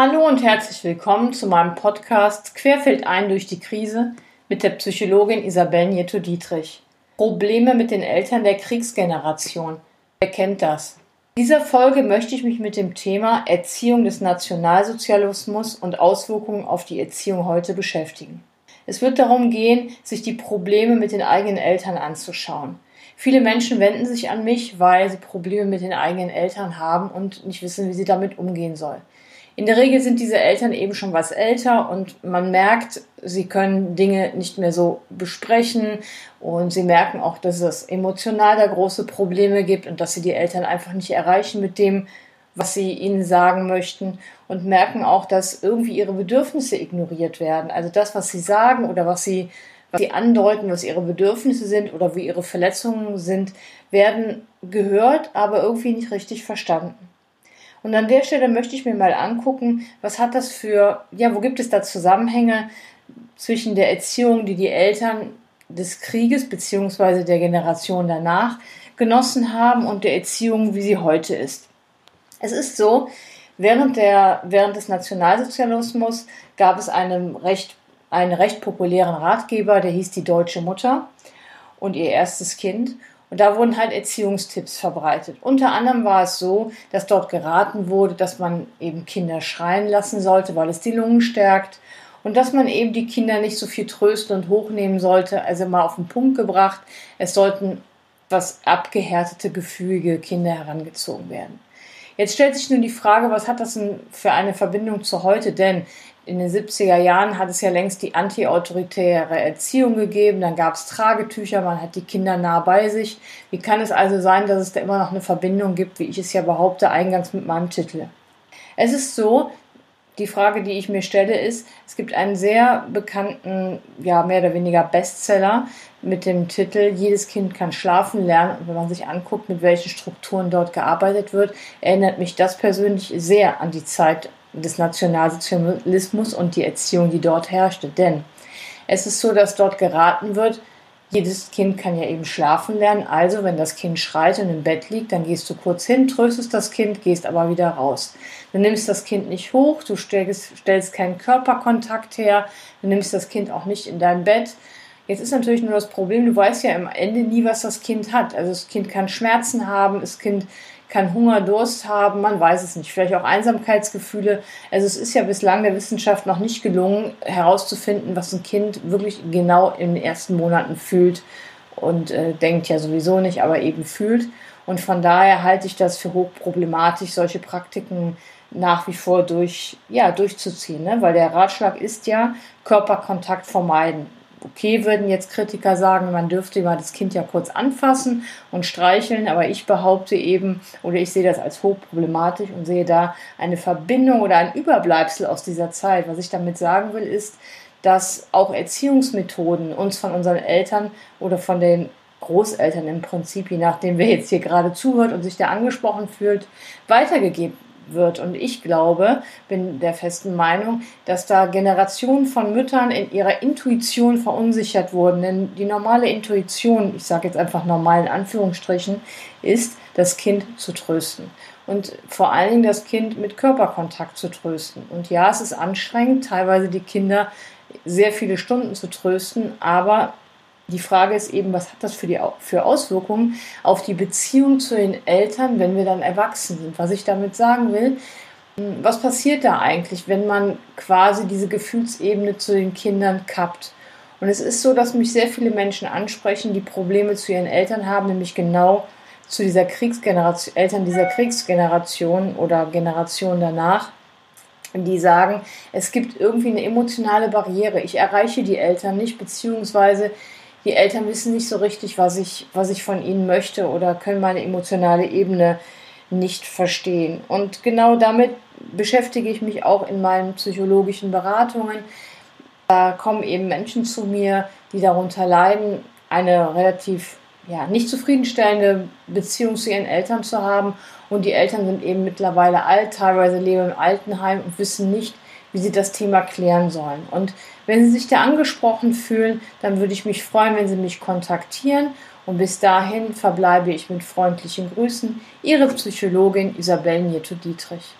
Hallo und herzlich willkommen zu meinem Podcast Querfeld ein durch die Krise mit der Psychologin Isabel Nieto-Dietrich. Probleme mit den Eltern der Kriegsgeneration. Wer kennt das? In dieser Folge möchte ich mich mit dem Thema Erziehung des Nationalsozialismus und Auswirkungen auf die Erziehung heute beschäftigen. Es wird darum gehen, sich die Probleme mit den eigenen Eltern anzuschauen. Viele Menschen wenden sich an mich, weil sie Probleme mit den eigenen Eltern haben und nicht wissen, wie sie damit umgehen sollen. In der Regel sind diese Eltern eben schon was älter und man merkt, sie können Dinge nicht mehr so besprechen und sie merken auch, dass es emotional da große Probleme gibt und dass sie die Eltern einfach nicht erreichen mit dem, was sie ihnen sagen möchten und merken auch, dass irgendwie ihre Bedürfnisse ignoriert werden. Also das, was sie sagen oder was sie, was sie andeuten, was ihre Bedürfnisse sind oder wie ihre Verletzungen sind, werden gehört, aber irgendwie nicht richtig verstanden. Und an der Stelle möchte ich mir mal angucken, was hat das für, ja, wo gibt es da Zusammenhänge zwischen der Erziehung, die die Eltern des Krieges bzw. der Generation danach genossen haben und der Erziehung, wie sie heute ist. Es ist so, während, der, während des Nationalsozialismus gab es einen recht, einen recht populären Ratgeber, der hieß die Deutsche Mutter und ihr erstes Kind. Und da wurden halt Erziehungstipps verbreitet. Unter anderem war es so, dass dort geraten wurde, dass man eben Kinder schreien lassen sollte, weil es die Lungen stärkt. Und dass man eben die Kinder nicht so viel trösten und hochnehmen sollte. Also mal auf den Punkt gebracht, es sollten was abgehärtete, gefügige Kinder herangezogen werden. Jetzt stellt sich nun die Frage, was hat das denn für eine Verbindung zu heute? Denn in den 70er Jahren hat es ja längst die antiautoritäre Erziehung gegeben, dann gab es Tragetücher, man hat die Kinder nah bei sich. Wie kann es also sein, dass es da immer noch eine Verbindung gibt, wie ich es ja behaupte, eingangs mit meinem Titel? Es ist so, die Frage, die ich mir stelle, ist, es gibt einen sehr bekannten, ja, mehr oder weniger Bestseller mit dem Titel Jedes Kind kann schlafen lernen. Und wenn man sich anguckt, mit welchen Strukturen dort gearbeitet wird, erinnert mich das persönlich sehr an die Zeit des Nationalsozialismus und die Erziehung, die dort herrschte. Denn es ist so, dass dort geraten wird, jedes Kind kann ja eben schlafen lernen. Also, wenn das Kind schreit und im Bett liegt, dann gehst du kurz hin, tröstest das Kind, gehst aber wieder raus. Du nimmst das Kind nicht hoch, du stellst, stellst keinen Körperkontakt her, du nimmst das Kind auch nicht in dein Bett. Jetzt ist natürlich nur das Problem, du weißt ja am Ende nie, was das Kind hat. Also das Kind kann Schmerzen haben, das Kind kann Hunger, Durst haben, man weiß es nicht. Vielleicht auch Einsamkeitsgefühle. Also es ist ja bislang der Wissenschaft noch nicht gelungen, herauszufinden, was ein Kind wirklich genau in den ersten Monaten fühlt und äh, denkt ja sowieso nicht, aber eben fühlt. Und von daher halte ich das für hochproblematisch, solche Praktiken nach wie vor durch, ja, durchzuziehen, ne? weil der Ratschlag ist ja Körperkontakt vermeiden okay, würden jetzt Kritiker sagen, man dürfte mal das Kind ja kurz anfassen und streicheln, aber ich behaupte eben, oder ich sehe das als hochproblematisch und sehe da eine Verbindung oder ein Überbleibsel aus dieser Zeit. Was ich damit sagen will, ist, dass auch Erziehungsmethoden uns von unseren Eltern oder von den Großeltern im Prinzip, je nachdem wer jetzt hier gerade zuhört und sich da angesprochen fühlt, weitergegeben wird. Und ich glaube, bin der festen Meinung, dass da Generationen von Müttern in ihrer Intuition verunsichert wurden. Denn die normale Intuition, ich sage jetzt einfach normal in Anführungsstrichen, ist, das Kind zu trösten. Und vor allen Dingen das Kind mit Körperkontakt zu trösten. Und ja, es ist anstrengend, teilweise die Kinder sehr viele Stunden zu trösten, aber die Frage ist eben, was hat das für, die, für Auswirkungen auf die Beziehung zu den Eltern, wenn wir dann erwachsen sind? Was ich damit sagen will, was passiert da eigentlich, wenn man quasi diese Gefühlsebene zu den Kindern kappt? Und es ist so, dass mich sehr viele Menschen ansprechen, die Probleme zu ihren Eltern haben, nämlich genau zu dieser Kriegsgeneration, Eltern dieser Kriegsgeneration oder Generation danach, die sagen, es gibt irgendwie eine emotionale Barriere. Ich erreiche die Eltern nicht, beziehungsweise die Eltern wissen nicht so richtig, was ich, was ich von ihnen möchte oder können meine emotionale Ebene nicht verstehen. Und genau damit beschäftige ich mich auch in meinen psychologischen Beratungen. Da kommen eben Menschen zu mir, die darunter leiden, eine relativ ja, nicht zufriedenstellende Beziehung zu ihren Eltern zu haben. Und die Eltern sind eben mittlerweile alt, teilweise leben im Altenheim und wissen nicht, wie sie das Thema klären sollen. Und wenn Sie sich da angesprochen fühlen, dann würde ich mich freuen, wenn Sie mich kontaktieren. Und bis dahin verbleibe ich mit freundlichen Grüßen. Ihre Psychologin Isabel Nieto-Dietrich.